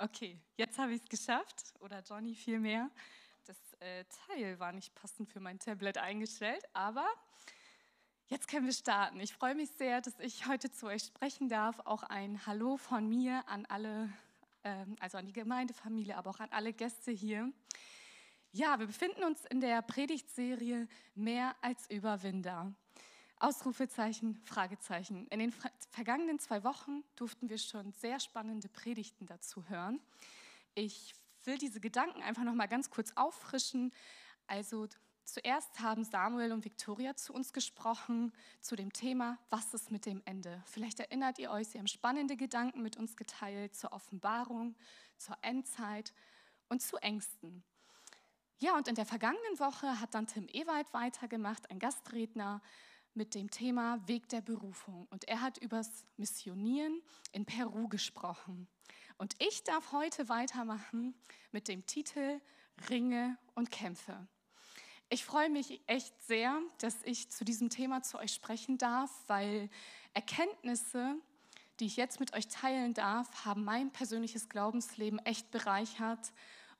Okay, jetzt habe ich es geschafft, oder Johnny vielmehr. Das äh, Teil war nicht passend für mein Tablet eingestellt, aber jetzt können wir starten. Ich freue mich sehr, dass ich heute zu euch sprechen darf. Auch ein Hallo von mir an alle, äh, also an die Gemeindefamilie, aber auch an alle Gäste hier. Ja, wir befinden uns in der Predigtserie Mehr als Überwinder. Ausrufezeichen, Fragezeichen. In den vergangenen zwei Wochen durften wir schon sehr spannende Predigten dazu hören. Ich will diese Gedanken einfach noch mal ganz kurz auffrischen. Also zuerst haben Samuel und Victoria zu uns gesprochen zu dem Thema, was ist mit dem Ende? Vielleicht erinnert ihr euch, sie haben spannende Gedanken mit uns geteilt zur Offenbarung, zur Endzeit und zu Ängsten. Ja, und in der vergangenen Woche hat dann Tim Ewald weitergemacht, ein Gastredner, mit dem Thema Weg der Berufung. Und er hat übers Missionieren in Peru gesprochen. Und ich darf heute weitermachen mit dem Titel Ringe und Kämpfe. Ich freue mich echt sehr, dass ich zu diesem Thema zu euch sprechen darf, weil Erkenntnisse, die ich jetzt mit euch teilen darf, haben mein persönliches Glaubensleben echt bereichert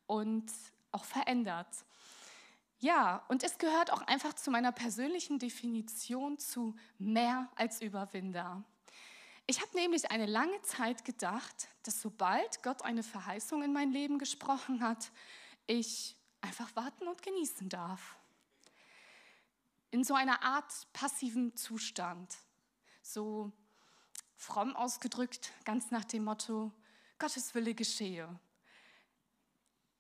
und auch verändert. Ja, und es gehört auch einfach zu meiner persönlichen Definition zu mehr als Überwinder. Ich habe nämlich eine lange Zeit gedacht, dass sobald Gott eine Verheißung in mein Leben gesprochen hat, ich einfach warten und genießen darf. In so einer Art passiven Zustand. So fromm ausgedrückt, ganz nach dem Motto, Gottes Wille geschehe.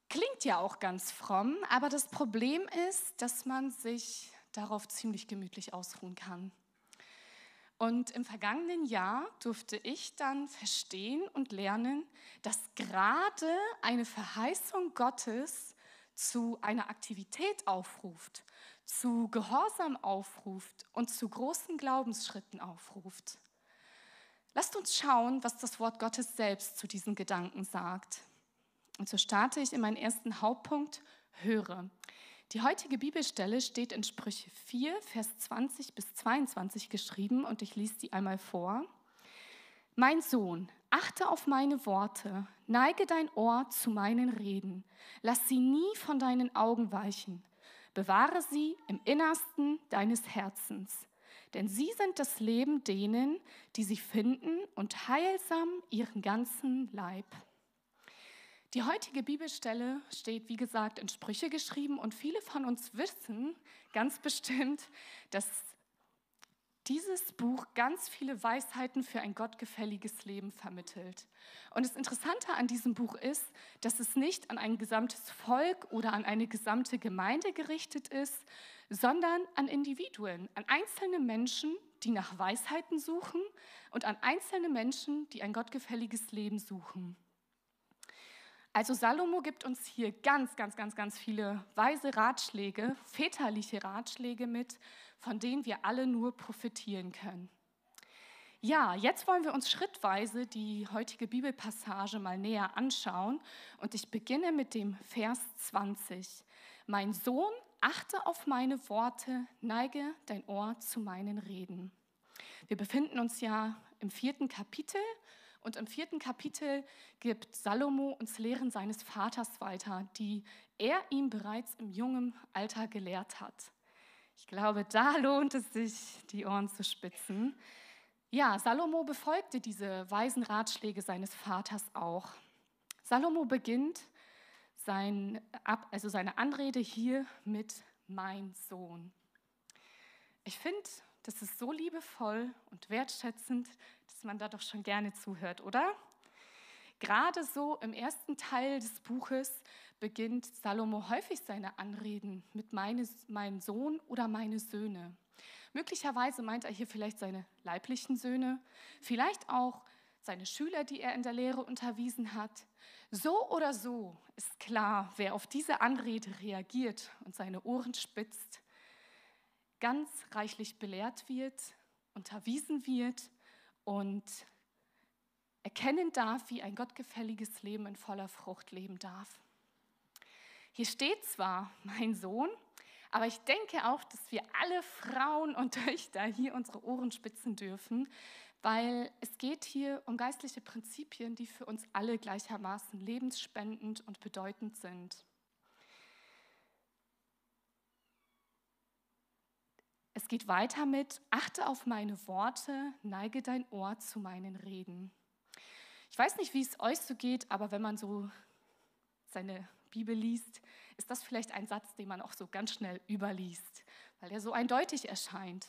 Klingt ja auch ganz fromm, aber das Problem ist, dass man sich darauf ziemlich gemütlich ausruhen kann. Und im vergangenen Jahr durfte ich dann verstehen und lernen, dass gerade eine Verheißung Gottes zu einer Aktivität aufruft, zu Gehorsam aufruft und zu großen Glaubensschritten aufruft. Lasst uns schauen, was das Wort Gottes selbst zu diesen Gedanken sagt. Und so starte ich in meinen ersten Hauptpunkt, höre. Die heutige Bibelstelle steht in Sprüche 4, Vers 20 bis 22 geschrieben und ich lese sie einmal vor. Mein Sohn, achte auf meine Worte, neige dein Ohr zu meinen Reden, lass sie nie von deinen Augen weichen, bewahre sie im Innersten deines Herzens, denn sie sind das Leben denen, die sie finden und heilsam ihren ganzen Leib. Die heutige Bibelstelle steht, wie gesagt, in Sprüche geschrieben und viele von uns wissen ganz bestimmt, dass dieses Buch ganz viele Weisheiten für ein gottgefälliges Leben vermittelt. Und das Interessante an diesem Buch ist, dass es nicht an ein gesamtes Volk oder an eine gesamte Gemeinde gerichtet ist, sondern an Individuen, an einzelne Menschen, die nach Weisheiten suchen und an einzelne Menschen, die ein gottgefälliges Leben suchen. Also Salomo gibt uns hier ganz, ganz, ganz, ganz viele weise Ratschläge, väterliche Ratschläge mit, von denen wir alle nur profitieren können. Ja, jetzt wollen wir uns schrittweise die heutige Bibelpassage mal näher anschauen und ich beginne mit dem Vers 20. Mein Sohn, achte auf meine Worte, neige dein Ohr zu meinen Reden. Wir befinden uns ja im vierten Kapitel und im vierten Kapitel gibt Salomo uns Lehren seines Vaters weiter, die er ihm bereits im jungen Alter gelehrt hat. Ich glaube, da lohnt es sich, die Ohren zu spitzen. Ja, Salomo befolgte diese weisen Ratschläge seines Vaters auch. Salomo beginnt sein, also seine Anrede hier mit mein Sohn. Ich finde, das ist so liebevoll und wertschätzend, dass man da doch schon gerne zuhört, oder? Gerade so im ersten Teil des Buches beginnt Salomo häufig seine Anreden mit meine, mein Sohn oder meine Söhne. Möglicherweise meint er hier vielleicht seine leiblichen Söhne, vielleicht auch seine Schüler, die er in der Lehre unterwiesen hat. So oder so ist klar, wer auf diese Anrede reagiert und seine Ohren spitzt, ganz reichlich belehrt wird, unterwiesen wird und erkennen darf, wie ein gottgefälliges Leben in voller Frucht leben darf. Hier steht zwar mein Sohn, aber ich denke auch, dass wir alle Frauen und Töchter hier unsere Ohren spitzen dürfen, weil es geht hier um geistliche Prinzipien, die für uns alle gleichermaßen lebensspendend und bedeutend sind. Es geht weiter mit, achte auf meine Worte, neige dein Ohr zu meinen Reden. Ich weiß nicht, wie es euch so geht, aber wenn man so seine Bibel liest, ist das vielleicht ein Satz, den man auch so ganz schnell überliest, weil er so eindeutig erscheint.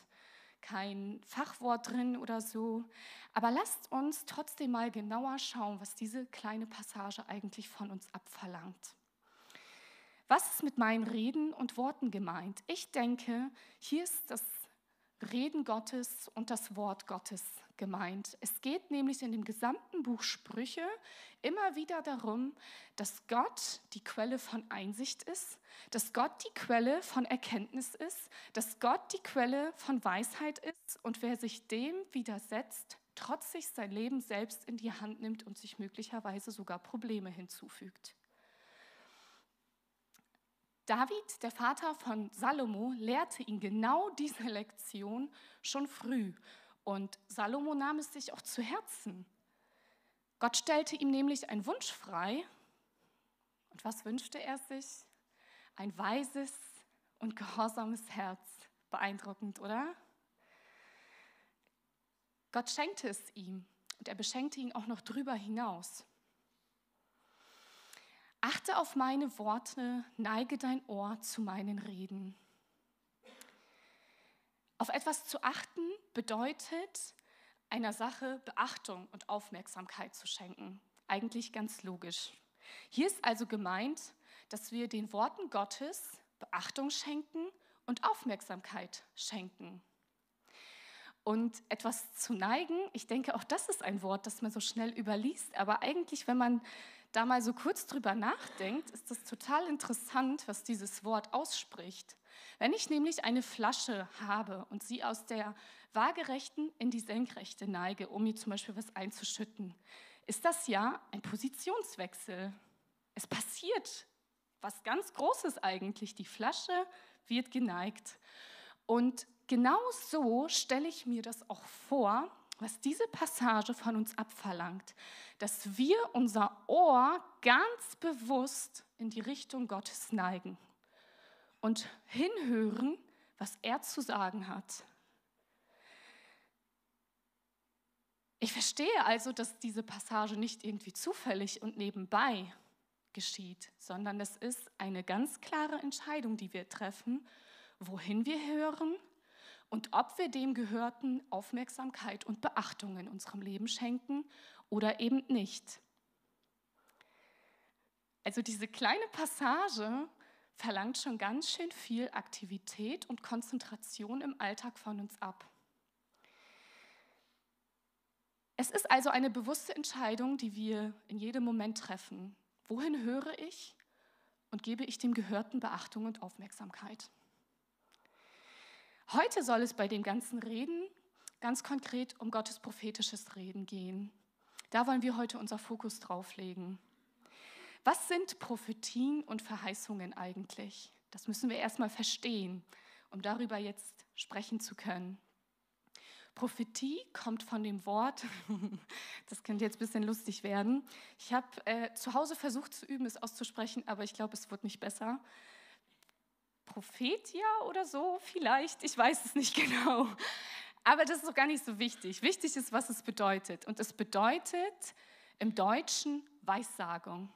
Kein Fachwort drin oder so. Aber lasst uns trotzdem mal genauer schauen, was diese kleine Passage eigentlich von uns abverlangt. Was ist mit meinen Reden und Worten gemeint? Ich denke, hier ist das Reden Gottes und das Wort Gottes gemeint. Es geht nämlich in dem gesamten Buch Sprüche immer wieder darum, dass Gott die Quelle von Einsicht ist, dass Gott die Quelle von Erkenntnis ist, dass Gott die Quelle von Weisheit ist und wer sich dem widersetzt, trotzig sein Leben selbst in die Hand nimmt und sich möglicherweise sogar Probleme hinzufügt. David, der Vater von Salomo, lehrte ihn genau diese Lektion schon früh. Und Salomo nahm es sich auch zu Herzen. Gott stellte ihm nämlich einen Wunsch frei. Und was wünschte er sich? Ein weises und gehorsames Herz. Beeindruckend, oder? Gott schenkte es ihm und er beschenkte ihn auch noch drüber hinaus. Achte auf meine Worte, neige dein Ohr zu meinen Reden. Auf etwas zu achten bedeutet, einer Sache Beachtung und Aufmerksamkeit zu schenken. Eigentlich ganz logisch. Hier ist also gemeint, dass wir den Worten Gottes Beachtung schenken und Aufmerksamkeit schenken. Und etwas zu neigen, ich denke, auch das ist ein Wort, das man so schnell überliest, aber eigentlich, wenn man da mal so kurz drüber nachdenkt, ist es total interessant, was dieses Wort ausspricht. Wenn ich nämlich eine Flasche habe und sie aus der waagerechten in die senkrechte neige, um mir zum Beispiel was einzuschütten, ist das ja ein Positionswechsel. Es passiert was ganz Großes eigentlich. Die Flasche wird geneigt. Und genau so stelle ich mir das auch vor, was diese Passage von uns abverlangt, dass wir unser Ohr ganz bewusst in die Richtung Gottes neigen und hinhören, was er zu sagen hat. Ich verstehe also, dass diese Passage nicht irgendwie zufällig und nebenbei geschieht, sondern es ist eine ganz klare Entscheidung, die wir treffen, wohin wir hören und ob wir dem Gehörten Aufmerksamkeit und Beachtung in unserem Leben schenken oder eben nicht. Also diese kleine Passage verlangt schon ganz schön viel Aktivität und Konzentration im Alltag von uns ab. Es ist also eine bewusste Entscheidung, die wir in jedem Moment treffen. Wohin höre ich und gebe ich dem Gehörten Beachtung und Aufmerksamkeit? Heute soll es bei dem ganzen Reden ganz konkret um Gottes prophetisches Reden gehen. Da wollen wir heute unser Fokus drauf legen. Was sind Prophetien und Verheißungen eigentlich? Das müssen wir erstmal verstehen, um darüber jetzt sprechen zu können. Prophetie kommt von dem Wort, das könnte jetzt ein bisschen lustig werden. Ich habe äh, zu Hause versucht zu üben, es auszusprechen, aber ich glaube, es wird nicht besser. Prophetia oder so vielleicht, ich weiß es nicht genau. Aber das ist doch gar nicht so wichtig. Wichtig ist, was es bedeutet. Und es bedeutet im Deutschen Weissagung.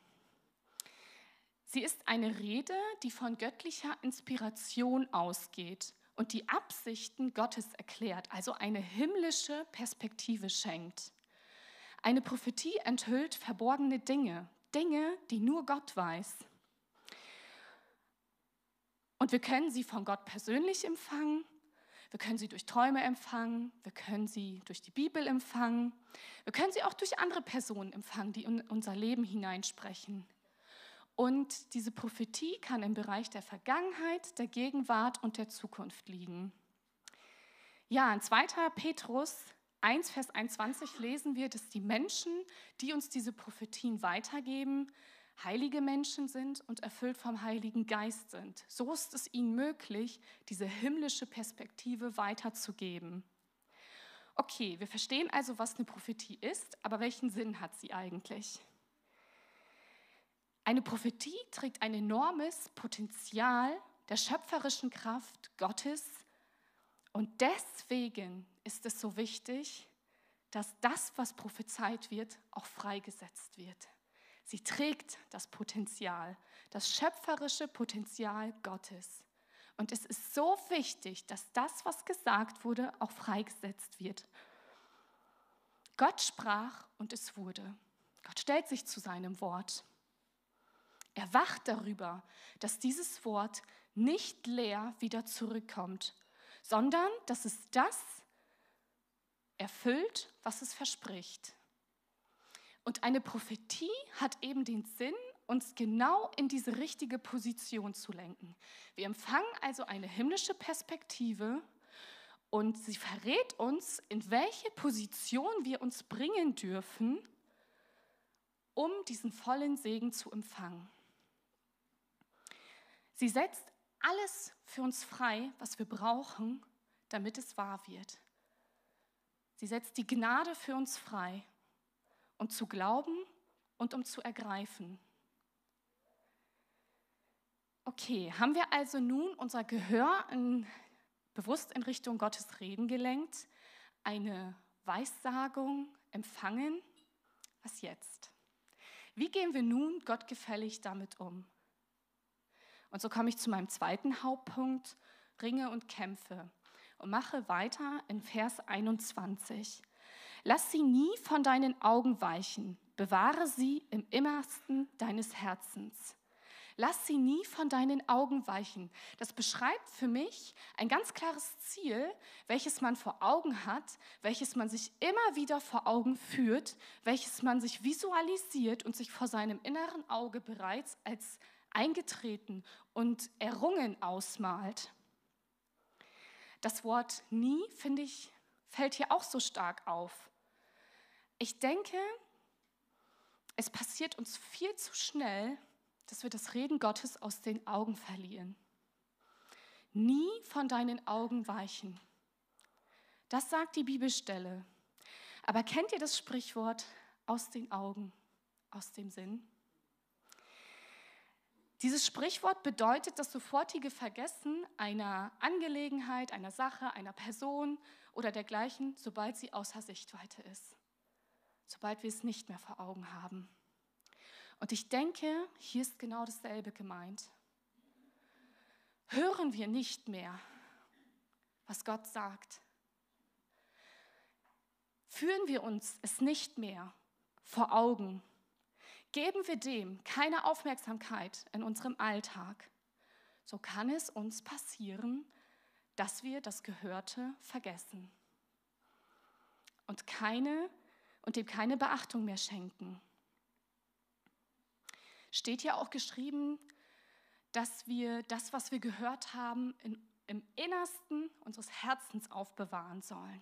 Sie ist eine Rede, die von göttlicher Inspiration ausgeht und die Absichten Gottes erklärt, also eine himmlische Perspektive schenkt. Eine Prophetie enthüllt verborgene Dinge, Dinge, die nur Gott weiß. Und wir können sie von Gott persönlich empfangen, Wir können sie durch Träume empfangen, wir können sie durch die Bibel empfangen, wir können sie auch durch andere Personen empfangen, die in unser Leben hineinsprechen. Und diese Prophetie kann im Bereich der Vergangenheit, der Gegenwart und der Zukunft liegen. Ja, in 2. Petrus 1, Vers 21 lesen wir, dass die Menschen, die uns diese Prophetien weitergeben, heilige Menschen sind und erfüllt vom Heiligen Geist sind. So ist es ihnen möglich, diese himmlische Perspektive weiterzugeben. Okay, wir verstehen also, was eine Prophetie ist, aber welchen Sinn hat sie eigentlich? Eine Prophetie trägt ein enormes Potenzial der schöpferischen Kraft Gottes und deswegen ist es so wichtig, dass das, was prophezeit wird, auch freigesetzt wird. Sie trägt das Potenzial, das schöpferische Potenzial Gottes. Und es ist so wichtig, dass das, was gesagt wurde, auch freigesetzt wird. Gott sprach und es wurde. Gott stellt sich zu seinem Wort. Er wacht darüber, dass dieses Wort nicht leer wieder zurückkommt, sondern dass es das erfüllt, was es verspricht. Und eine Prophetie hat eben den Sinn, uns genau in diese richtige Position zu lenken. Wir empfangen also eine himmlische Perspektive und sie verrät uns, in welche Position wir uns bringen dürfen, um diesen vollen Segen zu empfangen. Sie setzt alles für uns frei, was wir brauchen, damit es wahr wird. Sie setzt die Gnade für uns frei, um zu glauben und um zu ergreifen. Okay, haben wir also nun unser Gehör in, bewusst in Richtung Gottes Reden gelenkt, eine Weissagung empfangen? Was jetzt? Wie gehen wir nun gottgefällig damit um? Und so komme ich zu meinem zweiten Hauptpunkt, Ringe und Kämpfe und mache weiter in Vers 21. Lass sie nie von deinen Augen weichen, bewahre sie im Innersten deines Herzens. Lass sie nie von deinen Augen weichen. Das beschreibt für mich ein ganz klares Ziel, welches man vor Augen hat, welches man sich immer wieder vor Augen führt, welches man sich visualisiert und sich vor seinem inneren Auge bereits als eingetreten und errungen ausmalt. Das Wort nie, finde ich, fällt hier auch so stark auf. Ich denke, es passiert uns viel zu schnell, dass wir das Reden Gottes aus den Augen verlieren. Nie von deinen Augen weichen. Das sagt die Bibelstelle. Aber kennt ihr das Sprichwort aus den Augen, aus dem Sinn? Dieses Sprichwort bedeutet das sofortige Vergessen einer Angelegenheit, einer Sache, einer Person oder dergleichen, sobald sie außer Sichtweite ist, sobald wir es nicht mehr vor Augen haben. Und ich denke, hier ist genau dasselbe gemeint. Hören wir nicht mehr, was Gott sagt. Führen wir uns es nicht mehr vor Augen Geben wir dem keine Aufmerksamkeit in unserem Alltag, so kann es uns passieren, dass wir das Gehörte vergessen und, keine, und dem keine Beachtung mehr schenken. Steht ja auch geschrieben, dass wir das, was wir gehört haben, in, im Innersten unseres Herzens aufbewahren sollen.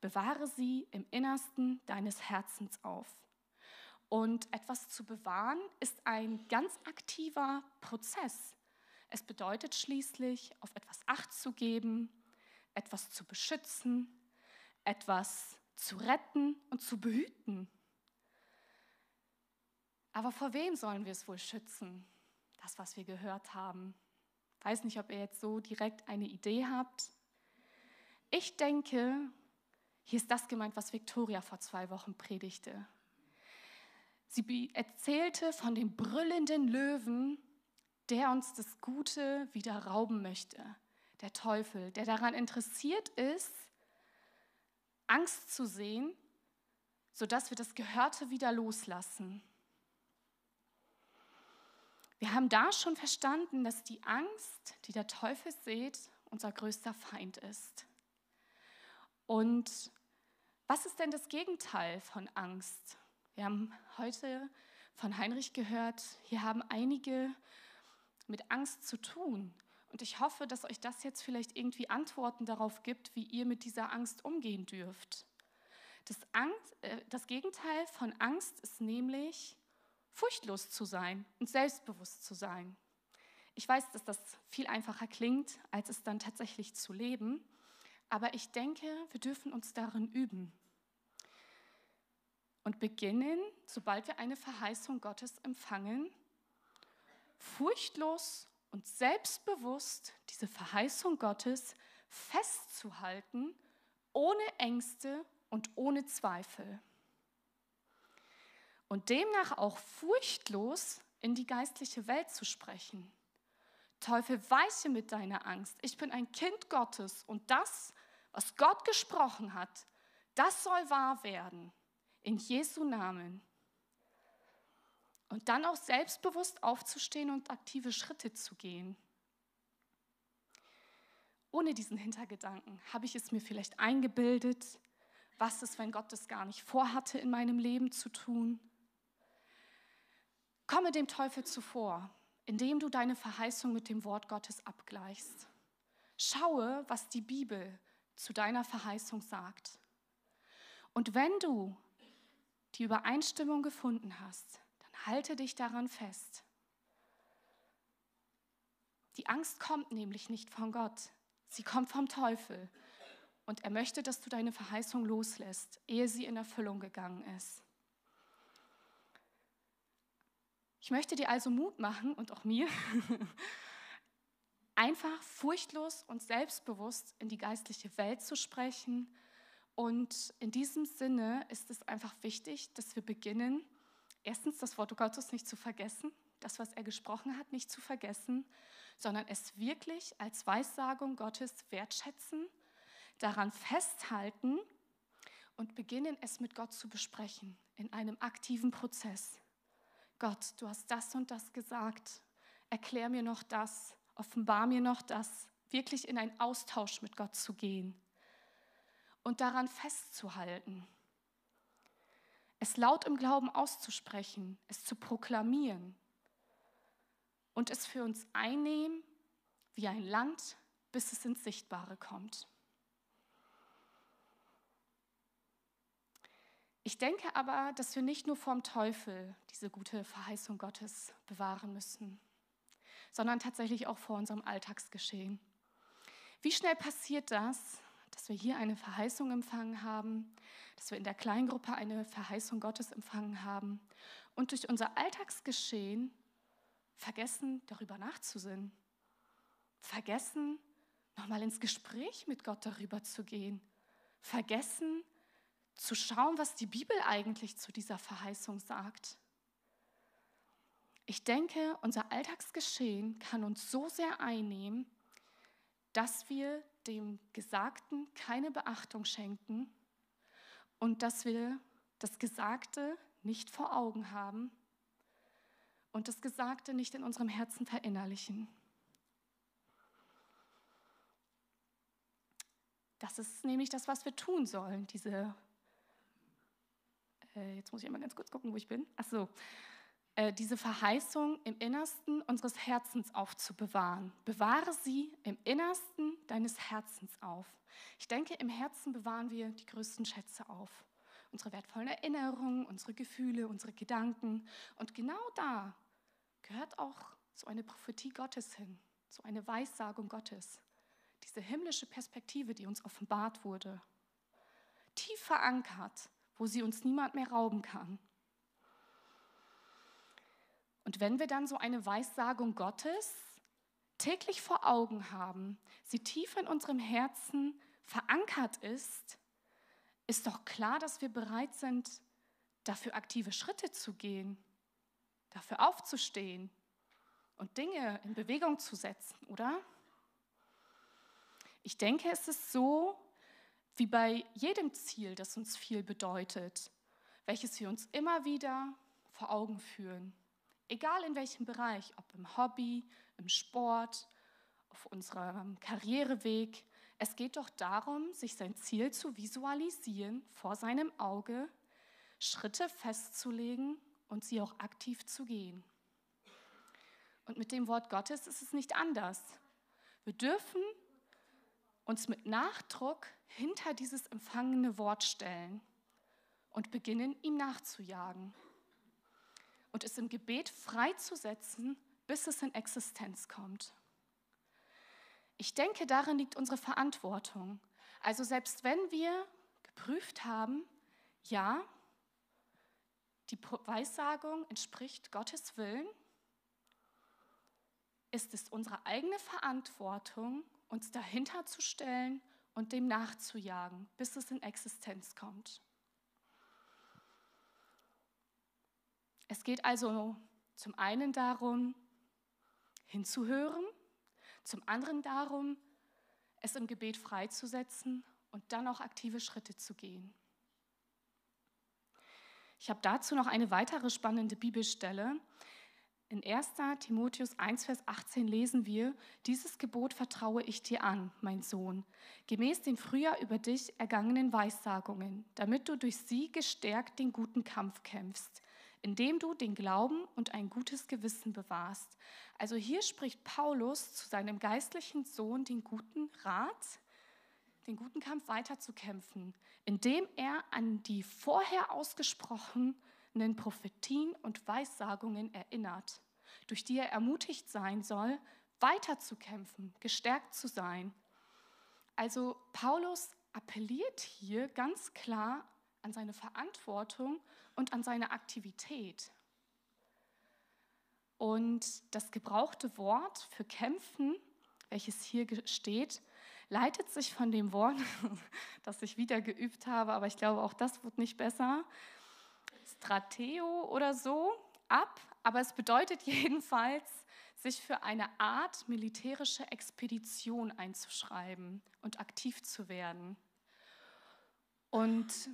Bewahre sie im Innersten deines Herzens auf. Und etwas zu bewahren ist ein ganz aktiver Prozess. Es bedeutet schließlich, auf etwas Acht zu geben, etwas zu beschützen, etwas zu retten und zu behüten. Aber vor wem sollen wir es wohl schützen? Das, was wir gehört haben. Ich weiß nicht, ob ihr jetzt so direkt eine Idee habt. Ich denke, hier ist das gemeint, was Victoria vor zwei Wochen predigte. Sie erzählte von dem brüllenden Löwen, der uns das Gute wieder rauben möchte. Der Teufel, der daran interessiert ist, Angst zu sehen, sodass wir das Gehörte wieder loslassen. Wir haben da schon verstanden, dass die Angst, die der Teufel sät unser größter Feind ist. Und was ist denn das Gegenteil von Angst? Wir haben heute von Heinrich gehört, hier haben einige mit Angst zu tun. Und ich hoffe, dass euch das jetzt vielleicht irgendwie Antworten darauf gibt, wie ihr mit dieser Angst umgehen dürft. Das, Angst, äh, das Gegenteil von Angst ist nämlich furchtlos zu sein und selbstbewusst zu sein. Ich weiß, dass das viel einfacher klingt, als es dann tatsächlich zu leben, aber ich denke, wir dürfen uns darin üben und beginnen, sobald wir eine Verheißung Gottes empfangen, furchtlos und selbstbewusst diese Verheißung Gottes festzuhalten, ohne Ängste und ohne Zweifel. Und demnach auch furchtlos in die geistliche Welt zu sprechen. Teufel, weiche mit deiner Angst. Ich bin ein Kind Gottes und das, was Gott gesprochen hat, das soll wahr werden. In Jesu Namen. Und dann auch selbstbewusst aufzustehen und aktive Schritte zu gehen. Ohne diesen Hintergedanken habe ich es mir vielleicht eingebildet, was ist, wenn Gott das gar nicht vorhatte, in meinem Leben zu tun? Komme dem Teufel zuvor, indem du deine Verheißung mit dem Wort Gottes abgleichst. Schaue, was die Bibel zu deiner Verheißung sagt. Und wenn du die Übereinstimmung gefunden hast, halte dich daran fest. Die Angst kommt nämlich nicht von Gott, sie kommt vom Teufel. Und er möchte, dass du deine Verheißung loslässt, ehe sie in Erfüllung gegangen ist. Ich möchte dir also Mut machen und auch mir, einfach furchtlos und selbstbewusst in die geistliche Welt zu sprechen. Und in diesem Sinne ist es einfach wichtig, dass wir beginnen, erstens das Wort Gottes nicht zu vergessen, das, was er gesprochen hat, nicht zu vergessen, sondern es wirklich als Weissagung Gottes wertschätzen daran festhalten und beginnen es mit Gott zu besprechen in einem aktiven Prozess. Gott, du hast das und das gesagt, erklär mir noch das, offenbar mir noch das, wirklich in einen Austausch mit Gott zu gehen und daran festzuhalten. Es laut im Glauben auszusprechen, es zu proklamieren und es für uns einnehmen wie ein Land, bis es ins Sichtbare kommt. Ich denke aber, dass wir nicht nur vorm Teufel diese gute Verheißung Gottes bewahren müssen, sondern tatsächlich auch vor unserem Alltagsgeschehen. Wie schnell passiert das, dass wir hier eine Verheißung empfangen haben, dass wir in der Kleingruppe eine Verheißung Gottes empfangen haben und durch unser Alltagsgeschehen vergessen, darüber nachzusinnen, vergessen, nochmal ins Gespräch mit Gott darüber zu gehen, vergessen, zu schauen, was die Bibel eigentlich zu dieser Verheißung sagt. Ich denke, unser Alltagsgeschehen kann uns so sehr einnehmen, dass wir dem Gesagten keine Beachtung schenken und dass wir das Gesagte nicht vor Augen haben und das Gesagte nicht in unserem Herzen verinnerlichen. Das ist nämlich das, was wir tun sollen, diese äh, jetzt muss ich einmal ganz kurz gucken, wo ich bin. Ach so, äh, diese Verheißung im Innersten unseres Herzens aufzubewahren. Bewahre sie im Innersten deines Herzens auf. Ich denke, im Herzen bewahren wir die größten Schätze auf. Unsere wertvollen Erinnerungen, unsere Gefühle, unsere Gedanken. Und genau da gehört auch so eine Prophetie Gottes hin, so eine Weissagung Gottes. Diese himmlische Perspektive, die uns offenbart wurde. Tief verankert wo sie uns niemand mehr rauben kann. Und wenn wir dann so eine Weissagung Gottes täglich vor Augen haben, sie tief in unserem Herzen verankert ist, ist doch klar, dass wir bereit sind, dafür aktive Schritte zu gehen, dafür aufzustehen und Dinge in Bewegung zu setzen, oder? Ich denke, es ist so, wie bei jedem Ziel, das uns viel bedeutet, welches wir uns immer wieder vor Augen führen. Egal in welchem Bereich, ob im Hobby, im Sport auf unserem Karriereweg. Es geht doch darum, sich sein Ziel zu visualisieren, vor seinem Auge, Schritte festzulegen und sie auch aktiv zu gehen. Und mit dem Wort Gottes ist es nicht anders. Wir dürfen uns mit Nachdruck hinter dieses empfangene Wort stellen und beginnen, ihm nachzujagen und es im Gebet freizusetzen, bis es in Existenz kommt. Ich denke, darin liegt unsere Verantwortung. Also selbst wenn wir geprüft haben, ja, die Weissagung entspricht Gottes Willen, ist es unsere eigene Verantwortung, uns dahinter zu stellen und dem nachzujagen, bis es in Existenz kommt. Es geht also zum einen darum, hinzuhören, zum anderen darum, es im Gebet freizusetzen und dann auch aktive Schritte zu gehen. Ich habe dazu noch eine weitere spannende Bibelstelle. In 1. Timotheus 1, Vers 18 lesen wir, dieses Gebot vertraue ich dir an, mein Sohn, gemäß den früher über dich ergangenen Weissagungen, damit du durch sie gestärkt den guten Kampf kämpfst, indem du den Glauben und ein gutes Gewissen bewahrst. Also hier spricht Paulus zu seinem geistlichen Sohn den guten Rat, den guten Kampf weiterzukämpfen, indem er an die vorher ausgesprochenen Prophetien und Weissagungen erinnert, durch die er ermutigt sein soll, weiterzukämpfen, gestärkt zu sein. Also Paulus appelliert hier ganz klar an seine Verantwortung und an seine Aktivität. Und das gebrauchte Wort für kämpfen, welches hier steht, leitet sich von dem Wort, das ich wieder geübt habe, aber ich glaube, auch das wird nicht besser, Strateo oder so, ab. Aber es bedeutet jedenfalls, sich für eine Art militärische Expedition einzuschreiben und aktiv zu werden. Und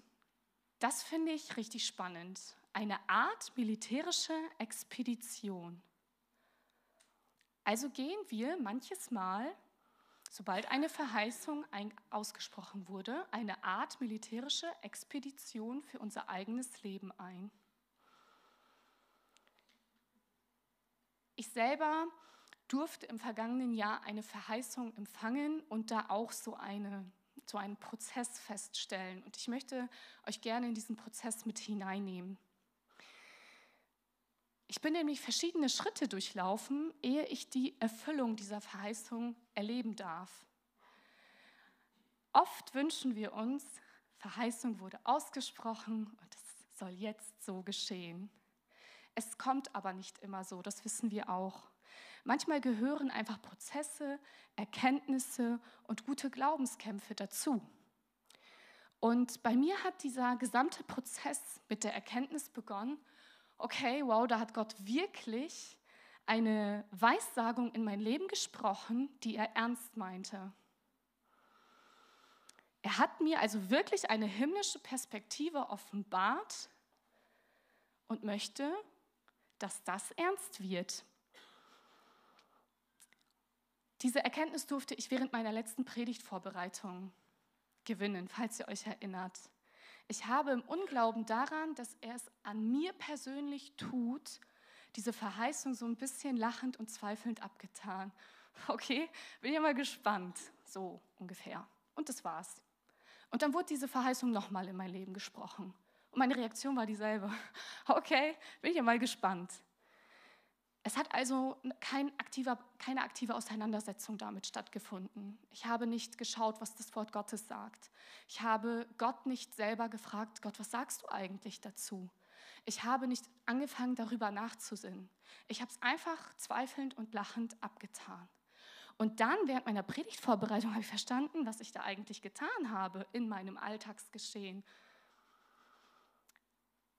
das finde ich richtig spannend. Eine Art militärische Expedition. Also gehen wir manches Mal, sobald eine Verheißung ausgesprochen wurde, eine Art militärische Expedition für unser eigenes Leben ein. Ich selber durfte im vergangenen Jahr eine Verheißung empfangen und da auch so eine so einen Prozess feststellen. Und ich möchte euch gerne in diesen Prozess mit hineinnehmen. Ich bin nämlich verschiedene Schritte durchlaufen, ehe ich die Erfüllung dieser Verheißung erleben darf. Oft wünschen wir uns, Verheißung wurde ausgesprochen und es soll jetzt so geschehen. Es kommt aber nicht immer so, das wissen wir auch. Manchmal gehören einfach Prozesse, Erkenntnisse und gute Glaubenskämpfe dazu. Und bei mir hat dieser gesamte Prozess mit der Erkenntnis begonnen, okay, wow, da hat Gott wirklich eine Weissagung in mein Leben gesprochen, die er ernst meinte. Er hat mir also wirklich eine himmlische Perspektive offenbart und möchte, dass das ernst wird. Diese Erkenntnis durfte ich während meiner letzten Predigtvorbereitung gewinnen, falls ihr euch erinnert. Ich habe im Unglauben daran, dass er es an mir persönlich tut, diese Verheißung so ein bisschen lachend und zweifelnd abgetan. Okay, bin ja mal gespannt, so ungefähr. Und das war's. Und dann wurde diese Verheißung nochmal in mein Leben gesprochen. Und meine Reaktion war dieselbe. Okay, bin ich ja mal gespannt. Es hat also kein aktiver, keine aktive Auseinandersetzung damit stattgefunden. Ich habe nicht geschaut, was das Wort Gottes sagt. Ich habe Gott nicht selber gefragt, Gott, was sagst du eigentlich dazu? Ich habe nicht angefangen, darüber nachzusinnen. Ich habe es einfach zweifelnd und lachend abgetan. Und dann während meiner Predigtvorbereitung habe ich verstanden, was ich da eigentlich getan habe in meinem Alltagsgeschehen.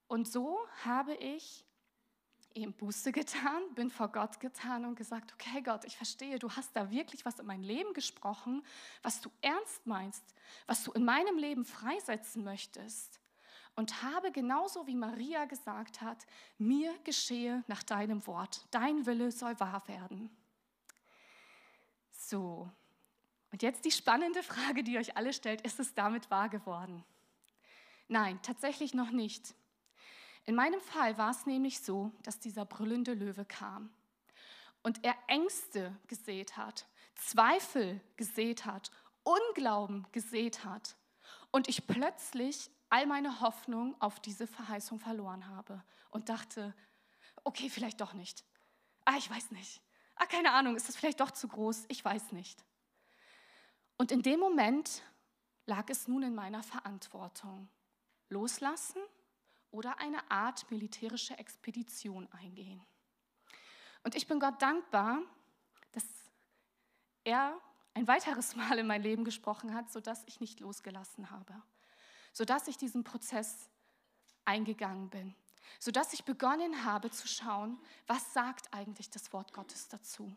Und so habe ich eben Buße getan, bin vor Gott getan und gesagt, okay Gott, ich verstehe, du hast da wirklich was in mein Leben gesprochen, was du ernst meinst, was du in meinem Leben freisetzen möchtest. Und habe genauso wie Maria gesagt hat, mir geschehe nach deinem Wort, dein Wille soll wahr werden. So, und jetzt die spannende Frage, die euch alle stellt, ist es damit wahr geworden? Nein, tatsächlich noch nicht. In meinem Fall war es nämlich so, dass dieser brüllende Löwe kam und er Ängste gesät hat, Zweifel gesät hat, Unglauben gesät hat und ich plötzlich all meine Hoffnung auf diese Verheißung verloren habe und dachte, okay, vielleicht doch nicht. Ah, ich weiß nicht. Ah, keine Ahnung, ist das vielleicht doch zu groß? Ich weiß nicht. Und in dem Moment lag es nun in meiner Verantwortung, loslassen oder eine Art militärische Expedition eingehen. Und ich bin Gott dankbar, dass er ein weiteres Mal in mein Leben gesprochen hat, sodass ich nicht losgelassen habe, sodass ich diesen Prozess eingegangen bin, sodass ich begonnen habe zu schauen, was sagt eigentlich das Wort Gottes dazu?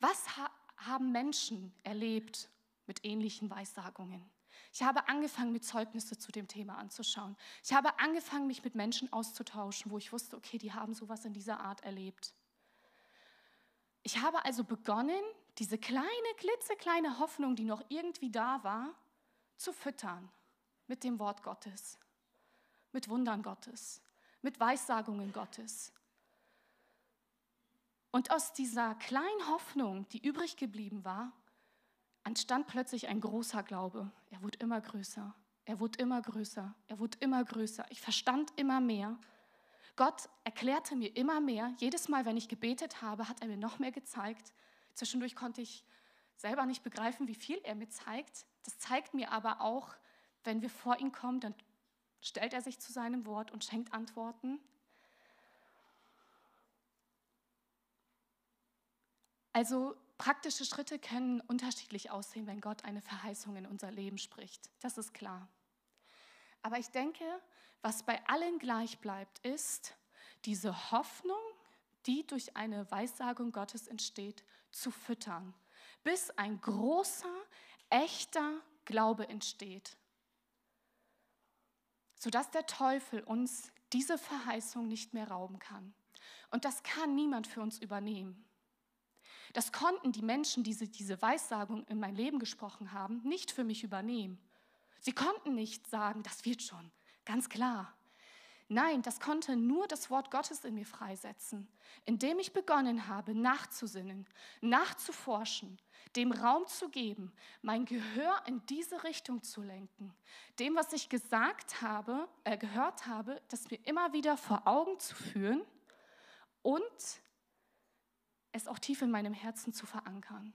Was ha haben Menschen erlebt mit ähnlichen Weissagungen? Ich habe angefangen, mit Zeugnisse zu dem Thema anzuschauen. Ich habe angefangen, mich mit Menschen auszutauschen, wo ich wusste, okay, die haben sowas in dieser Art erlebt. Ich habe also begonnen, diese kleine, klitzekleine Hoffnung, die noch irgendwie da war, zu füttern mit dem Wort Gottes, mit Wundern Gottes, mit Weissagungen Gottes. Und aus dieser kleinen Hoffnung, die übrig geblieben war, entstand plötzlich ein großer Glaube. Er wurde immer größer, er wurde immer größer, er wurde immer größer. Ich verstand immer mehr. Gott erklärte mir immer mehr. Jedes Mal, wenn ich gebetet habe, hat er mir noch mehr gezeigt. Zwischendurch konnte ich selber nicht begreifen, wie viel er mir zeigt. Das zeigt mir aber auch, wenn wir vor ihn kommen, dann stellt er sich zu seinem Wort und schenkt Antworten. Also Praktische Schritte können unterschiedlich aussehen, wenn Gott eine Verheißung in unser Leben spricht. Das ist klar. Aber ich denke, was bei allen gleich bleibt, ist diese Hoffnung, die durch eine Weissagung Gottes entsteht, zu füttern, bis ein großer, echter Glaube entsteht, sodass der Teufel uns diese Verheißung nicht mehr rauben kann. Und das kann niemand für uns übernehmen. Das konnten die Menschen, die diese Weissagung in mein Leben gesprochen haben, nicht für mich übernehmen. Sie konnten nicht sagen, das wird schon, ganz klar. Nein, das konnte nur das Wort Gottes in mir freisetzen, indem ich begonnen habe, nachzusinnen, nachzuforschen, dem Raum zu geben, mein Gehör in diese Richtung zu lenken, dem, was ich gesagt habe, äh, gehört habe, das mir immer wieder vor Augen zu führen und es auch tief in meinem Herzen zu verankern.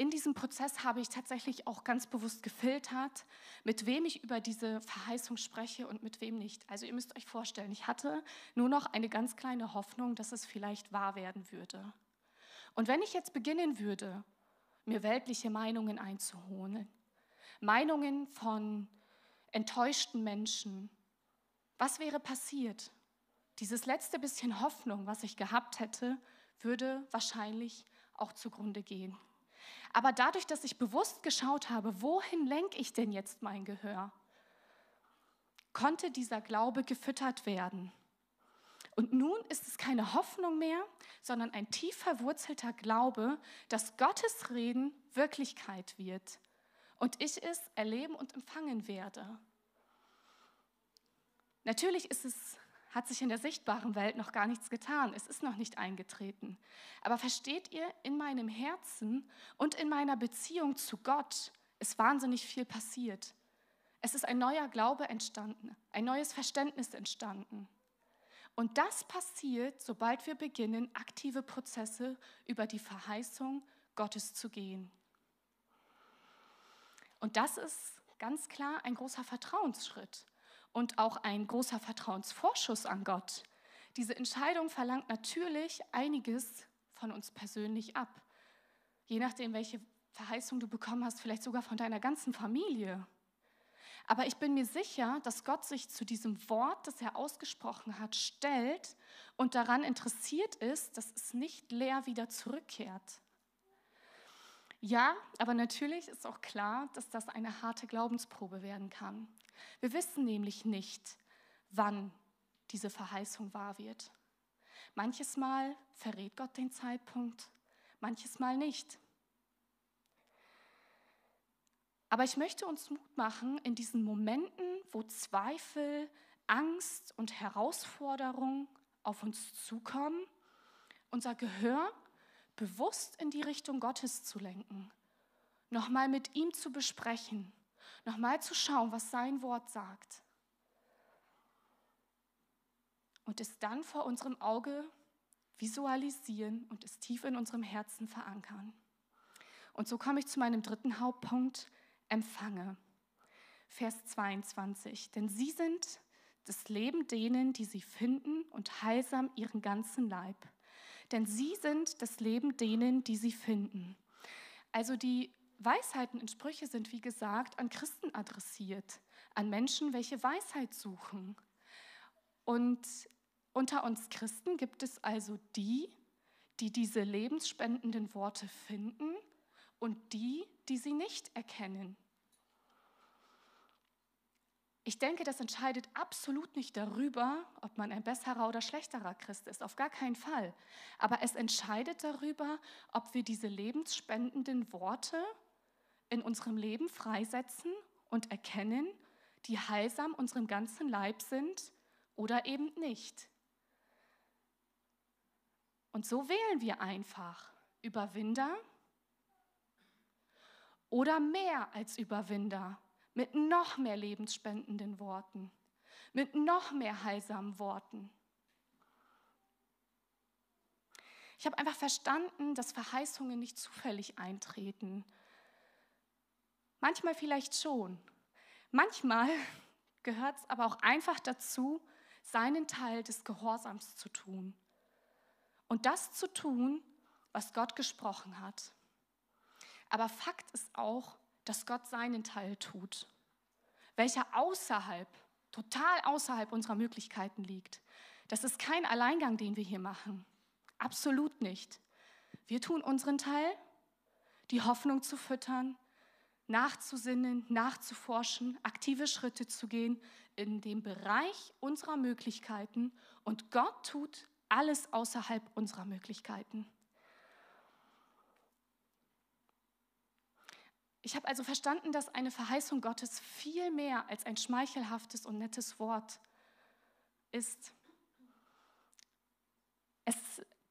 In diesem Prozess habe ich tatsächlich auch ganz bewusst gefiltert, mit wem ich über diese Verheißung spreche und mit wem nicht. Also ihr müsst euch vorstellen, ich hatte nur noch eine ganz kleine Hoffnung, dass es vielleicht wahr werden würde. Und wenn ich jetzt beginnen würde, mir weltliche Meinungen einzuholen, Meinungen von enttäuschten Menschen, was wäre passiert? Dieses letzte bisschen Hoffnung, was ich gehabt hätte, würde wahrscheinlich auch zugrunde gehen. Aber dadurch, dass ich bewusst geschaut habe, wohin lenke ich denn jetzt mein Gehör, konnte dieser Glaube gefüttert werden. Und nun ist es keine Hoffnung mehr, sondern ein tief verwurzelter Glaube, dass Gottes Reden Wirklichkeit wird und ich es erleben und empfangen werde. Natürlich ist es, hat sich in der sichtbaren Welt noch gar nichts getan. Es ist noch nicht eingetreten. Aber versteht ihr, in meinem Herzen und in meiner Beziehung zu Gott ist wahnsinnig viel passiert. Es ist ein neuer Glaube entstanden, ein neues Verständnis entstanden. Und das passiert, sobald wir beginnen, aktive Prozesse über die Verheißung Gottes zu gehen. Und das ist ganz klar ein großer Vertrauensschritt und auch ein großer Vertrauensvorschuss an Gott. Diese Entscheidung verlangt natürlich einiges von uns persönlich ab. Je nachdem, welche Verheißung du bekommen hast, vielleicht sogar von deiner ganzen Familie. Aber ich bin mir sicher, dass Gott sich zu diesem Wort, das er ausgesprochen hat, stellt und daran interessiert ist, dass es nicht leer wieder zurückkehrt. Ja, aber natürlich ist auch klar, dass das eine harte Glaubensprobe werden kann. Wir wissen nämlich nicht, wann diese Verheißung wahr wird. Manches Mal verrät Gott den Zeitpunkt, manches Mal nicht. Aber ich möchte uns Mut machen in diesen Momenten, wo Zweifel, Angst und Herausforderung auf uns zukommen, unser Gehör bewusst in die Richtung Gottes zu lenken, nochmal mit ihm zu besprechen, nochmal zu schauen, was sein Wort sagt. Und es dann vor unserem Auge visualisieren und es tief in unserem Herzen verankern. Und so komme ich zu meinem dritten Hauptpunkt, empfange. Vers 22. Denn sie sind das Leben denen, die sie finden und heilsam ihren ganzen Leib. Denn sie sind das Leben denen, die sie finden. Also die Weisheiten und Sprüche sind, wie gesagt, an Christen adressiert, an Menschen, welche Weisheit suchen. Und unter uns Christen gibt es also die, die diese lebensspendenden Worte finden und die, die sie nicht erkennen. Ich denke, das entscheidet absolut nicht darüber, ob man ein besserer oder schlechterer Christ ist, auf gar keinen Fall. Aber es entscheidet darüber, ob wir diese lebensspendenden Worte in unserem Leben freisetzen und erkennen, die heilsam unserem ganzen Leib sind oder eben nicht. Und so wählen wir einfach Überwinder oder mehr als Überwinder mit noch mehr lebensspendenden Worten, mit noch mehr heilsamen Worten. Ich habe einfach verstanden, dass Verheißungen nicht zufällig eintreten. Manchmal vielleicht schon. Manchmal gehört es aber auch einfach dazu, seinen Teil des Gehorsams zu tun. Und das zu tun, was Gott gesprochen hat. Aber Fakt ist auch, dass Gott seinen Teil tut, welcher außerhalb, total außerhalb unserer Möglichkeiten liegt. Das ist kein Alleingang, den wir hier machen. Absolut nicht. Wir tun unseren Teil, die Hoffnung zu füttern, nachzusinnen, nachzuforschen, aktive Schritte zu gehen in dem Bereich unserer Möglichkeiten und Gott tut alles außerhalb unserer Möglichkeiten. Ich habe also verstanden, dass eine Verheißung Gottes viel mehr als ein schmeichelhaftes und nettes Wort ist. Es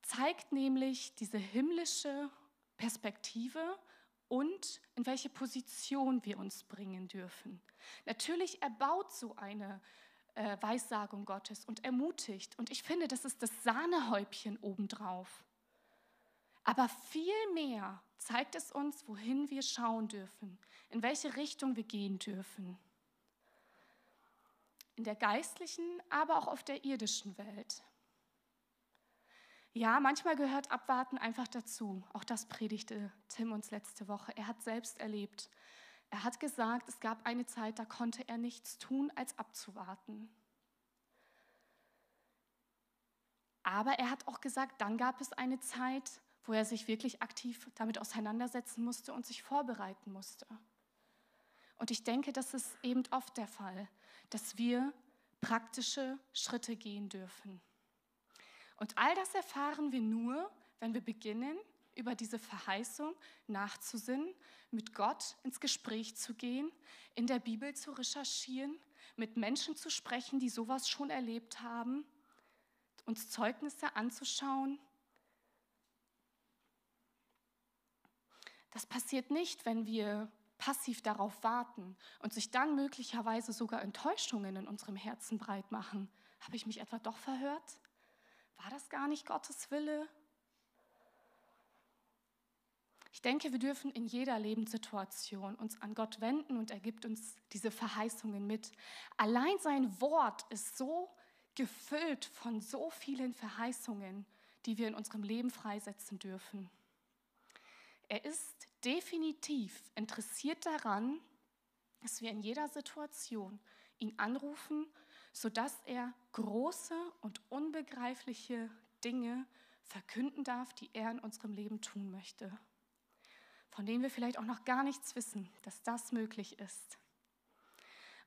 zeigt nämlich diese himmlische Perspektive und in welche Position wir uns bringen dürfen. Natürlich erbaut so eine äh, Weissagung Gottes und ermutigt. Und ich finde, das ist das Sahnehäubchen obendrauf. Aber viel mehr zeigt es uns, wohin wir schauen dürfen, in welche Richtung wir gehen dürfen. In der geistlichen, aber auch auf der irdischen Welt. Ja, manchmal gehört Abwarten einfach dazu. Auch das predigte Tim uns letzte Woche. Er hat selbst erlebt. Er hat gesagt, es gab eine Zeit, da konnte er nichts tun, als abzuwarten. Aber er hat auch gesagt, dann gab es eine Zeit, wo er sich wirklich aktiv damit auseinandersetzen musste und sich vorbereiten musste. Und ich denke, das ist eben oft der Fall, dass wir praktische Schritte gehen dürfen. Und all das erfahren wir nur, wenn wir beginnen, über diese Verheißung nachzusinnen, mit Gott ins Gespräch zu gehen, in der Bibel zu recherchieren, mit Menschen zu sprechen, die sowas schon erlebt haben, uns Zeugnisse anzuschauen Das passiert nicht, wenn wir passiv darauf warten und sich dann möglicherweise sogar Enttäuschungen in unserem Herzen breit machen. Habe ich mich etwa doch verhört? War das gar nicht Gottes Wille? Ich denke, wir dürfen in jeder Lebenssituation uns an Gott wenden und er gibt uns diese Verheißungen mit. Allein sein Wort ist so gefüllt von so vielen Verheißungen, die wir in unserem Leben freisetzen dürfen. Er ist definitiv interessiert daran, dass wir in jeder Situation ihn anrufen, sodass er große und unbegreifliche Dinge verkünden darf, die er in unserem Leben tun möchte, von denen wir vielleicht auch noch gar nichts wissen, dass das möglich ist.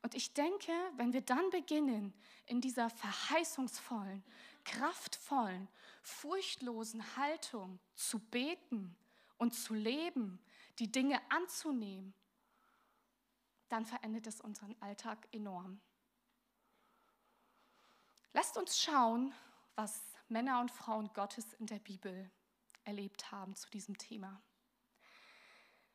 Und ich denke, wenn wir dann beginnen, in dieser verheißungsvollen, kraftvollen, furchtlosen Haltung zu beten und zu leben, die Dinge anzunehmen, dann verändert es unseren Alltag enorm. Lasst uns schauen, was Männer und Frauen Gottes in der Bibel erlebt haben zu diesem Thema.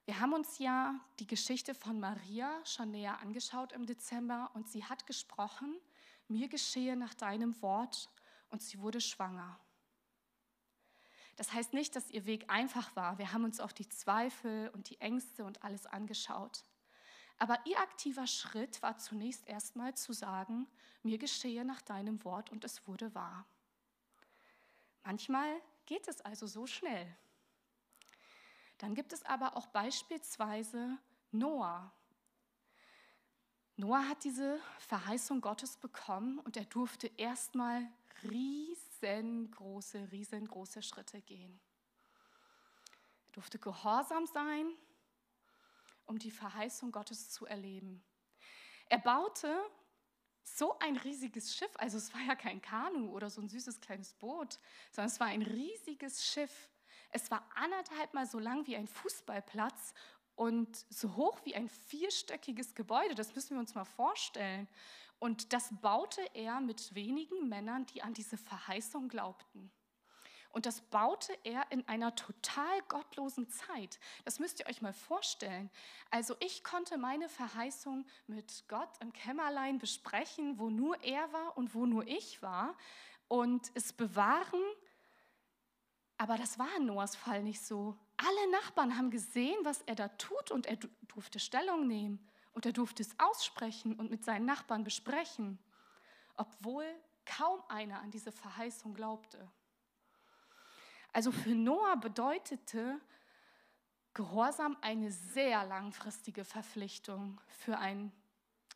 Wir haben uns ja die Geschichte von Maria schon näher angeschaut im Dezember und sie hat gesprochen, mir geschehe nach deinem Wort und sie wurde schwanger. Das heißt nicht, dass ihr Weg einfach war. Wir haben uns auf die Zweifel und die Ängste und alles angeschaut. Aber ihr aktiver Schritt war zunächst erstmal zu sagen, mir geschehe nach deinem Wort und es wurde wahr. Manchmal geht es also so schnell. Dann gibt es aber auch beispielsweise Noah. Noah hat diese Verheißung Gottes bekommen und er durfte erstmal riesengroße, riesengroße Schritte gehen. Er durfte gehorsam sein, um die Verheißung Gottes zu erleben. Er baute so ein riesiges Schiff, also es war ja kein Kanu oder so ein süßes kleines Boot, sondern es war ein riesiges Schiff. Es war anderthalb Mal so lang wie ein Fußballplatz und so hoch wie ein vierstöckiges Gebäude. Das müssen wir uns mal vorstellen. Und das baute er mit wenigen Männern, die an diese Verheißung glaubten. Und das baute er in einer total gottlosen Zeit. Das müsst ihr euch mal vorstellen. Also ich konnte meine Verheißung mit Gott im Kämmerlein besprechen, wo nur er war und wo nur ich war. Und es bewahren. Aber das war in Noahs Fall nicht so. Alle Nachbarn haben gesehen, was er da tut und er durfte Stellung nehmen und er durfte es aussprechen und mit seinen Nachbarn besprechen, obwohl kaum einer an diese Verheißung glaubte. Also für Noah bedeutete Gehorsam eine sehr langfristige Verpflichtung für ein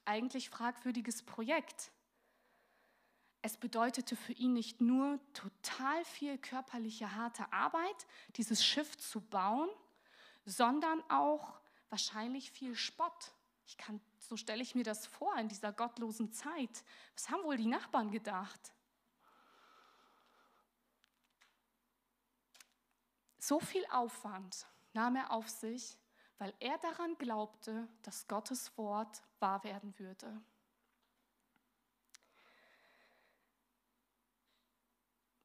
eigentlich fragwürdiges Projekt. Es bedeutete für ihn nicht nur total viel körperliche harte Arbeit, dieses Schiff zu bauen, sondern auch wahrscheinlich viel Spott. Ich kann, so stelle ich mir das vor in dieser gottlosen Zeit. Was haben wohl die Nachbarn gedacht? So viel Aufwand nahm er auf sich, weil er daran glaubte, dass Gottes Wort wahr werden würde.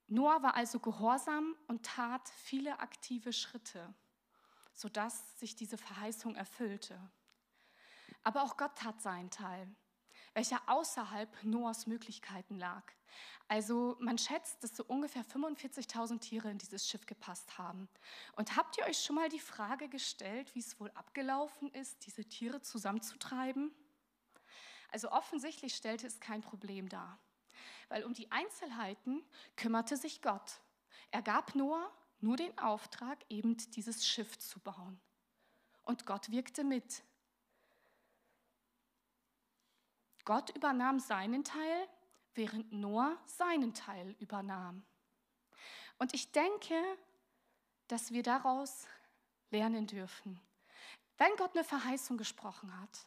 Noah war also gehorsam und tat viele aktive Schritte, sodass sich diese Verheißung erfüllte. Aber auch Gott tat seinen Teil, welcher außerhalb Noahs Möglichkeiten lag. Also man schätzt, dass so ungefähr 45.000 Tiere in dieses Schiff gepasst haben. Und habt ihr euch schon mal die Frage gestellt, wie es wohl abgelaufen ist, diese Tiere zusammenzutreiben? Also offensichtlich stellte es kein Problem dar, weil um die Einzelheiten kümmerte sich Gott. Er gab Noah nur den Auftrag, eben dieses Schiff zu bauen. Und Gott wirkte mit. Gott übernahm seinen Teil während Noah seinen Teil übernahm. Und ich denke, dass wir daraus lernen dürfen. Wenn Gott eine Verheißung gesprochen hat,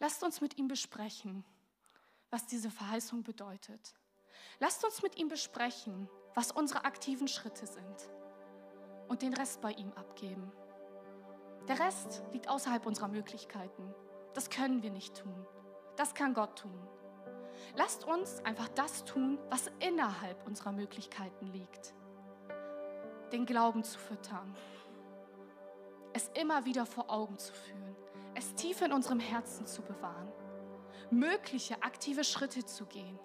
lasst uns mit ihm besprechen, was diese Verheißung bedeutet. Lasst uns mit ihm besprechen, was unsere aktiven Schritte sind und den Rest bei ihm abgeben. Der Rest liegt außerhalb unserer Möglichkeiten. Das können wir nicht tun. Das kann Gott tun. Lasst uns einfach das tun, was innerhalb unserer Möglichkeiten liegt. Den Glauben zu füttern. Es immer wieder vor Augen zu führen. Es tief in unserem Herzen zu bewahren. Mögliche aktive Schritte zu gehen.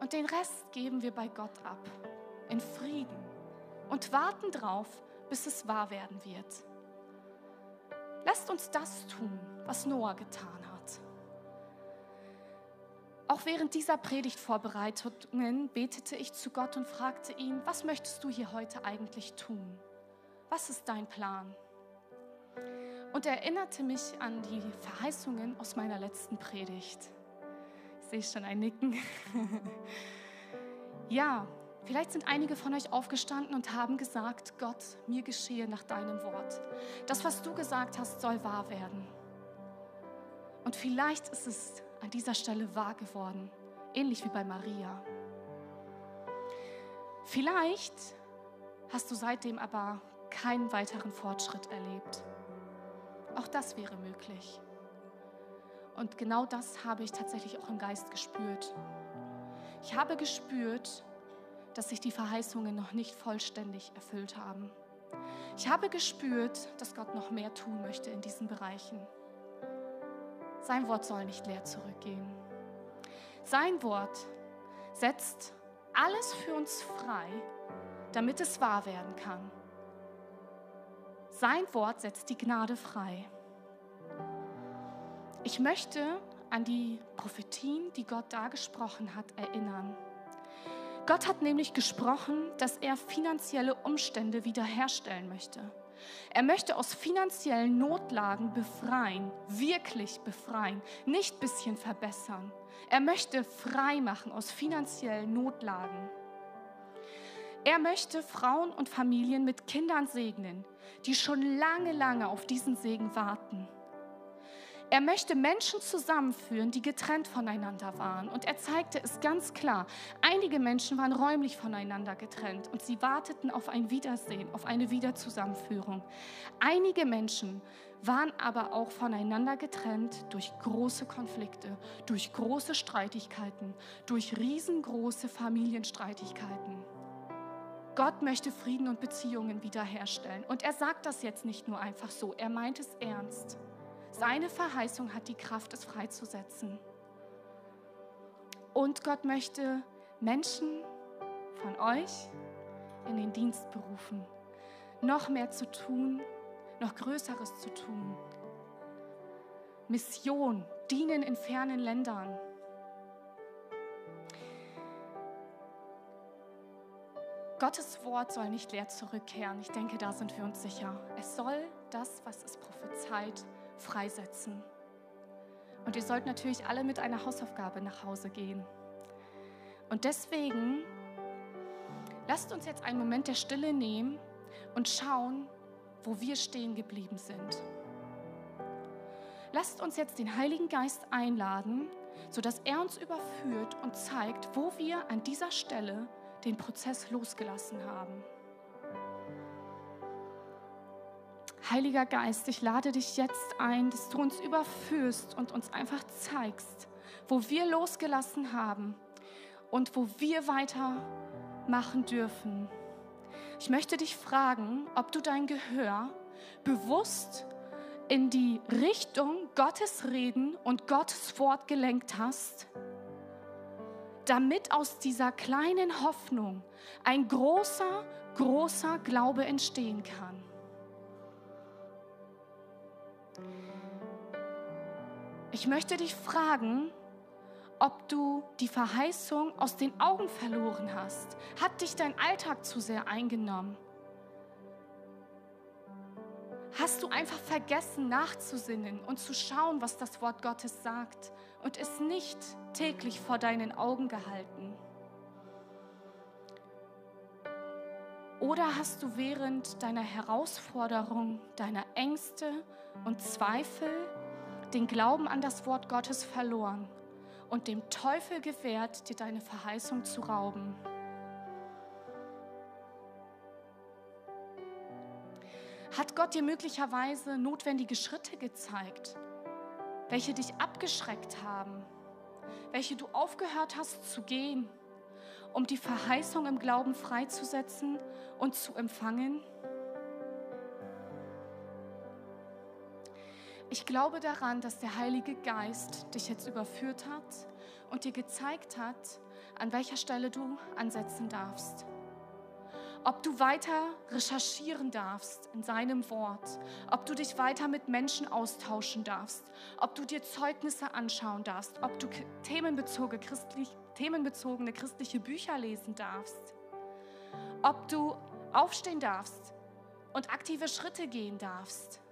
Und den Rest geben wir bei Gott ab. In Frieden. Und warten drauf, bis es wahr werden wird. Lasst uns das tun, was Noah getan hat. Auch während dieser Predigtvorbereitungen betete ich zu Gott und fragte ihn, was möchtest du hier heute eigentlich tun? Was ist dein Plan? Und er erinnerte mich an die Verheißungen aus meiner letzten Predigt. Ich sehe schon ein Nicken. ja, vielleicht sind einige von euch aufgestanden und haben gesagt, Gott, mir geschehe nach deinem Wort. Das, was du gesagt hast, soll wahr werden. Und vielleicht ist es an dieser Stelle wahr geworden, ähnlich wie bei Maria. Vielleicht hast du seitdem aber keinen weiteren Fortschritt erlebt. Auch das wäre möglich. Und genau das habe ich tatsächlich auch im Geist gespürt. Ich habe gespürt, dass sich die Verheißungen noch nicht vollständig erfüllt haben. Ich habe gespürt, dass Gott noch mehr tun möchte in diesen Bereichen. Sein Wort soll nicht leer zurückgehen. Sein Wort setzt alles für uns frei, damit es wahr werden kann. Sein Wort setzt die Gnade frei. Ich möchte an die Prophetien, die Gott da gesprochen hat, erinnern. Gott hat nämlich gesprochen, dass er finanzielle Umstände wiederherstellen möchte. Er möchte aus finanziellen Notlagen befreien, wirklich befreien, nicht bisschen verbessern. Er möchte frei machen aus finanziellen Notlagen. Er möchte Frauen und Familien mit Kindern segnen, die schon lange, lange auf diesen Segen warten. Er möchte Menschen zusammenführen, die getrennt voneinander waren. Und er zeigte es ganz klar. Einige Menschen waren räumlich voneinander getrennt und sie warteten auf ein Wiedersehen, auf eine Wiederzusammenführung. Einige Menschen waren aber auch voneinander getrennt durch große Konflikte, durch große Streitigkeiten, durch riesengroße Familienstreitigkeiten. Gott möchte Frieden und Beziehungen wiederherstellen. Und er sagt das jetzt nicht nur einfach so, er meint es ernst. Seine Verheißung hat die Kraft, es freizusetzen. Und Gott möchte Menschen von euch in den Dienst berufen, noch mehr zu tun, noch Größeres zu tun. Mission, dienen in fernen Ländern. Gottes Wort soll nicht leer zurückkehren. Ich denke, da sind wir uns sicher. Es soll das, was es prophezeit, freisetzen. Und ihr sollt natürlich alle mit einer Hausaufgabe nach Hause gehen. Und deswegen lasst uns jetzt einen Moment der Stille nehmen und schauen, wo wir stehen geblieben sind. Lasst uns jetzt den Heiligen Geist einladen, sodass er uns überführt und zeigt, wo wir an dieser Stelle den Prozess losgelassen haben. Heiliger Geist, ich lade dich jetzt ein, dass du uns überführst und uns einfach zeigst, wo wir losgelassen haben und wo wir weitermachen dürfen. Ich möchte dich fragen, ob du dein Gehör bewusst in die Richtung Gottes Reden und Gottes Wort gelenkt hast, damit aus dieser kleinen Hoffnung ein großer, großer Glaube entstehen kann. Ich möchte dich fragen, ob du die Verheißung aus den Augen verloren hast. Hat dich dein Alltag zu sehr eingenommen? Hast du einfach vergessen nachzusinnen und zu schauen, was das Wort Gottes sagt und es nicht täglich vor deinen Augen gehalten? Oder hast du während deiner Herausforderung, deiner Ängste und Zweifel den Glauben an das Wort Gottes verloren und dem Teufel gewährt, dir deine Verheißung zu rauben. Hat Gott dir möglicherweise notwendige Schritte gezeigt, welche dich abgeschreckt haben, welche du aufgehört hast zu gehen, um die Verheißung im Glauben freizusetzen und zu empfangen? Ich glaube daran, dass der Heilige Geist dich jetzt überführt hat und dir gezeigt hat, an welcher Stelle du ansetzen darfst. Ob du weiter recherchieren darfst in seinem Wort, ob du dich weiter mit Menschen austauschen darfst, ob du dir Zeugnisse anschauen darfst, ob du themenbezogene, christlich, themenbezogene christliche Bücher lesen darfst, ob du aufstehen darfst und aktive Schritte gehen darfst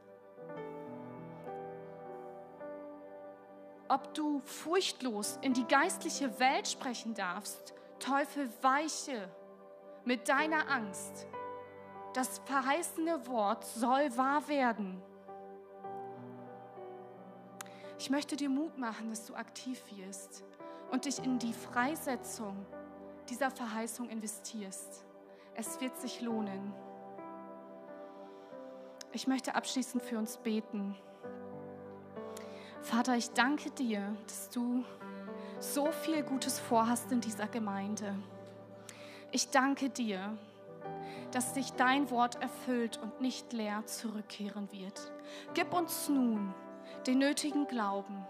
ob du furchtlos in die geistliche Welt sprechen darfst. Teufel, weiche mit deiner Angst. Das verheißene Wort soll wahr werden. Ich möchte dir Mut machen, dass du aktiv wirst und dich in die Freisetzung dieser Verheißung investierst. Es wird sich lohnen. Ich möchte abschließend für uns beten. Vater, ich danke dir, dass du so viel Gutes vorhast in dieser Gemeinde. Ich danke dir, dass sich dein Wort erfüllt und nicht leer zurückkehren wird. Gib uns nun den nötigen Glauben.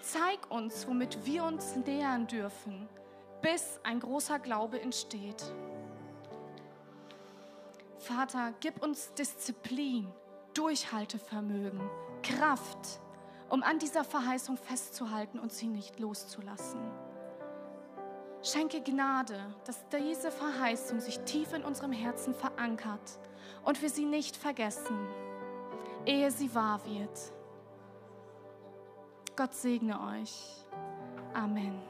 Zeig uns, womit wir uns nähern dürfen, bis ein großer Glaube entsteht. Vater, gib uns Disziplin, Durchhaltevermögen, Kraft, um an dieser Verheißung festzuhalten und sie nicht loszulassen. Schenke Gnade, dass diese Verheißung sich tief in unserem Herzen verankert und wir sie nicht vergessen, ehe sie wahr wird. Gott segne euch. Amen.